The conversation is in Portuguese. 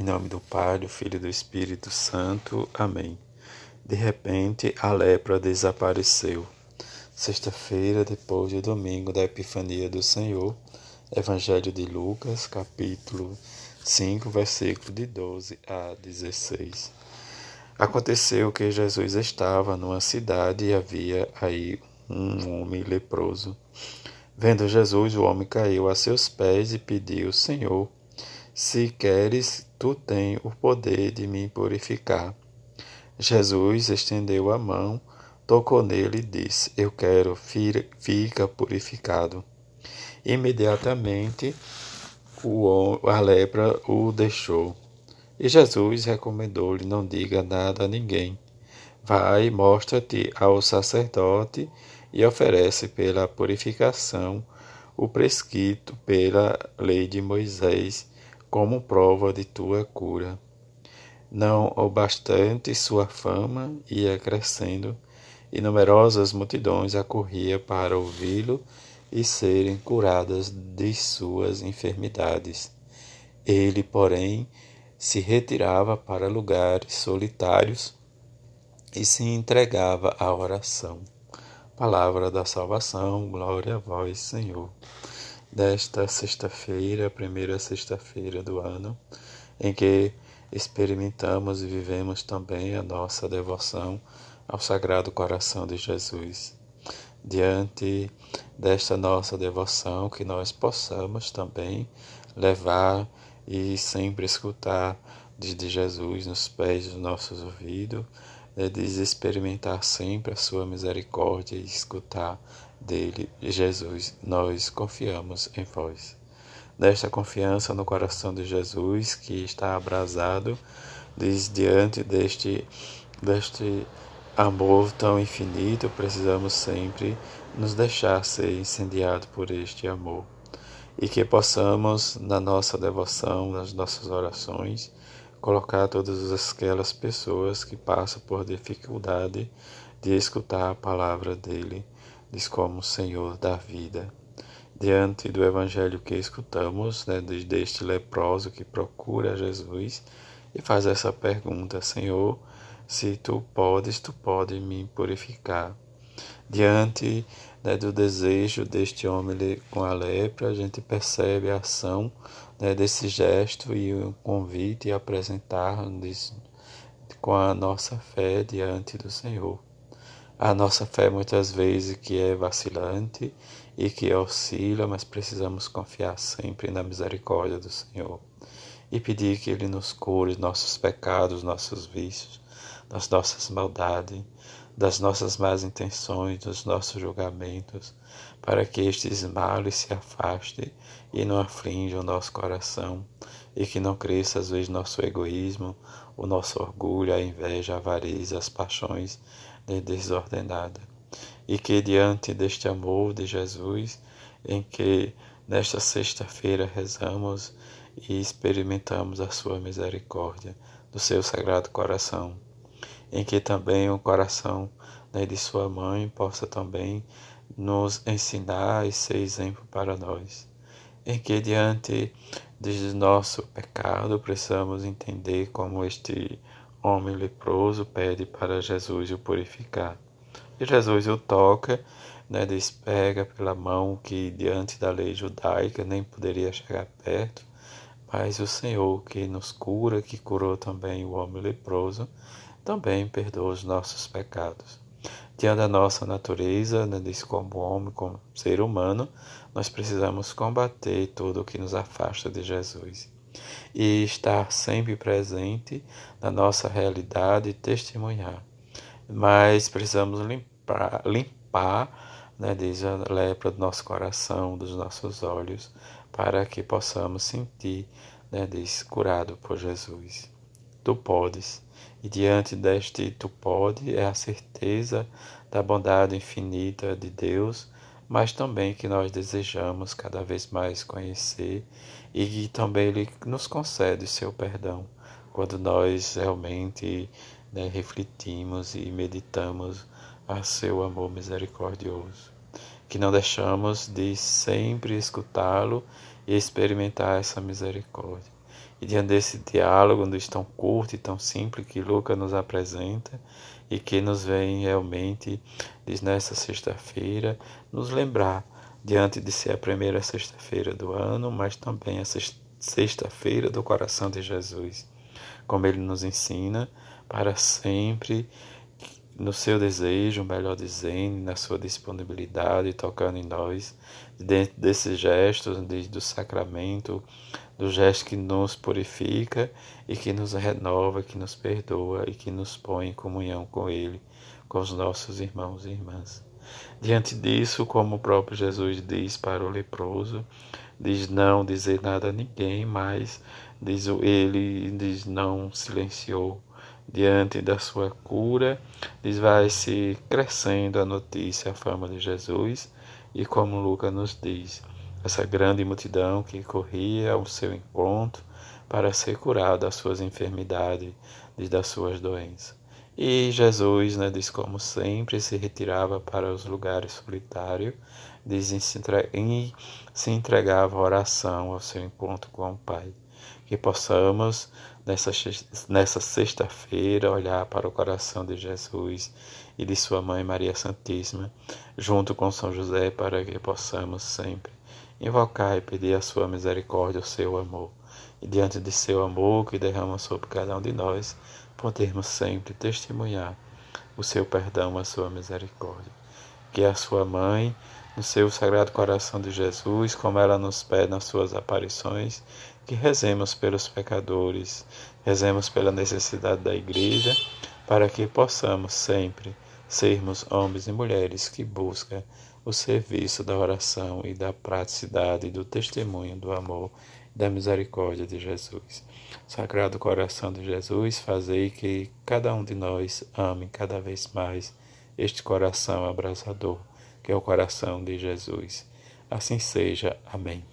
Em nome do Pai, do Filho e do Espírito Santo. Amém. De repente, a lepra desapareceu. Sexta-feira, depois do domingo da Epifania do Senhor, Evangelho de Lucas, capítulo 5, versículo de 12 a 16. Aconteceu que Jesus estava numa cidade e havia aí um homem leproso. Vendo Jesus, o homem caiu a seus pés e pediu: Senhor, se queres, tu tens o poder de me purificar. Jesus estendeu a mão, tocou nele e disse: Eu quero, fica purificado. Imediatamente a lepra o deixou. E Jesus recomendou-lhe: Não diga nada a ninguém. Vai, mostra-te ao sacerdote e oferece pela purificação o prescrito pela lei de Moisés como prova de tua cura. Não obstante, sua fama ia crescendo e numerosas multidões acorriam para ouvi-lo e serem curadas de suas enfermidades. Ele, porém, se retirava para lugares solitários e se entregava à oração. Palavra da salvação, glória a vós, Senhor desta sexta-feira, primeira sexta-feira do ano, em que experimentamos e vivemos também a nossa devoção ao Sagrado Coração de Jesus. Diante desta nossa devoção, que nós possamos também levar e sempre escutar de Jesus nos pés dos nossos ouvidos, né, de experimentar sempre a sua misericórdia e escutar dele, Jesus, nós confiamos em vós. Nesta confiança no coração de Jesus, que está abrasado, diz, diante deste, deste amor tão infinito, precisamos sempre nos deixar ser incendiado por este amor. E que possamos, na nossa devoção, nas nossas orações, colocar todas aquelas pessoas que passam por dificuldade de escutar a palavra dele diz como Senhor da vida. Diante do evangelho que escutamos, né, deste leproso que procura Jesus e faz essa pergunta: Senhor, se tu podes, tu podes me purificar. Diante né, do desejo deste homem com a lepra, a gente percebe a ação né, desse gesto e o convite a apresentar com a nossa fé diante do Senhor. A nossa fé muitas vezes que é vacilante e que oscila, mas precisamos confiar sempre na misericórdia do Senhor e pedir que Ele nos cure nossos pecados, nossos vícios, das nossas maldades, das nossas más intenções, dos nossos julgamentos, para que estes males se afastem e não aflijam o nosso coração e que não cresça às vezes nosso egoísmo, o nosso orgulho, a inveja, a avareza, as paixões desordenada. E que diante deste amor de Jesus, em que nesta sexta-feira rezamos e experimentamos a sua misericórdia, do seu sagrado coração, em que também o coração né, de sua mãe possa também nos ensinar e ser exemplo para nós, em que diante de nosso pecado precisamos entender como este homem leproso pede para Jesus o purificar. E Jesus o toca, né, despega pela mão que diante da lei judaica nem poderia chegar perto, mas o Senhor que nos cura, que curou também o homem leproso, também perdoa os nossos pecados. Diante da nossa natureza, né, como homem, como ser humano, nós precisamos combater tudo o que nos afasta de Jesus e estar sempre presente na nossa realidade e testemunhar. Mas precisamos limpar, limpar né, diz a lepra do nosso coração, dos nossos olhos, para que possamos sentir, né, diz, curado por Jesus. Tu podes. E diante deste tu pode é a certeza da bondade infinita de Deus mas também que nós desejamos cada vez mais conhecer e que também Ele nos concede seu perdão quando nós realmente né, refletimos e meditamos a seu amor misericordioso. Que não deixamos de sempre escutá-lo e experimentar essa misericórdia. E diante desse diálogo, onde tão curto e tão simples que Lucas nos apresenta e que nos vem realmente, diz nessa sexta-feira, nos lembrar, diante de ser a primeira sexta-feira do ano, mas também a sexta-feira do coração de Jesus, como ele nos ensina para sempre no seu desejo, melhor dizendo, na sua disponibilidade, tocando em nós, dentro desses gestos do sacramento, do gesto que nos purifica e que nos renova, que nos perdoa e que nos põe em comunhão com Ele, com os nossos irmãos e irmãs. Diante disso, como o próprio Jesus diz para o leproso, diz não dizer nada a ninguém, mas diz ele diz não silenciou diante da sua cura, diz vai se crescendo a notícia, a fama de Jesus, e como Lucas nos diz, essa grande multidão que corria ao seu encontro para ser curado das suas enfermidades e das suas doenças. E Jesus, né, diz como sempre, se retirava para os lugares solitários, diz e se entregava a oração ao seu encontro com o Pai. Que possamos, nessa, sexta-feira, olhar para o coração de Jesus e de Sua Mãe Maria Santíssima, junto com São José, para que possamos sempre invocar e pedir a Sua misericórdia, o seu amor. E diante de seu amor que derrama sobre cada um de nós, podermos sempre testemunhar o seu perdão, a sua misericórdia. Que a sua mãe, no seu sagrado coração de Jesus, como ela nos pede nas suas aparições, que rezemos pelos pecadores, rezemos pela necessidade da igreja, para que possamos sempre sermos homens e mulheres que buscam o serviço da oração e da praticidade do testemunho do amor e da misericórdia de Jesus. Sagrado coração de Jesus, fazei que cada um de nós ame cada vez mais este coração abrasador, que é o coração de Jesus. Assim seja. Amém.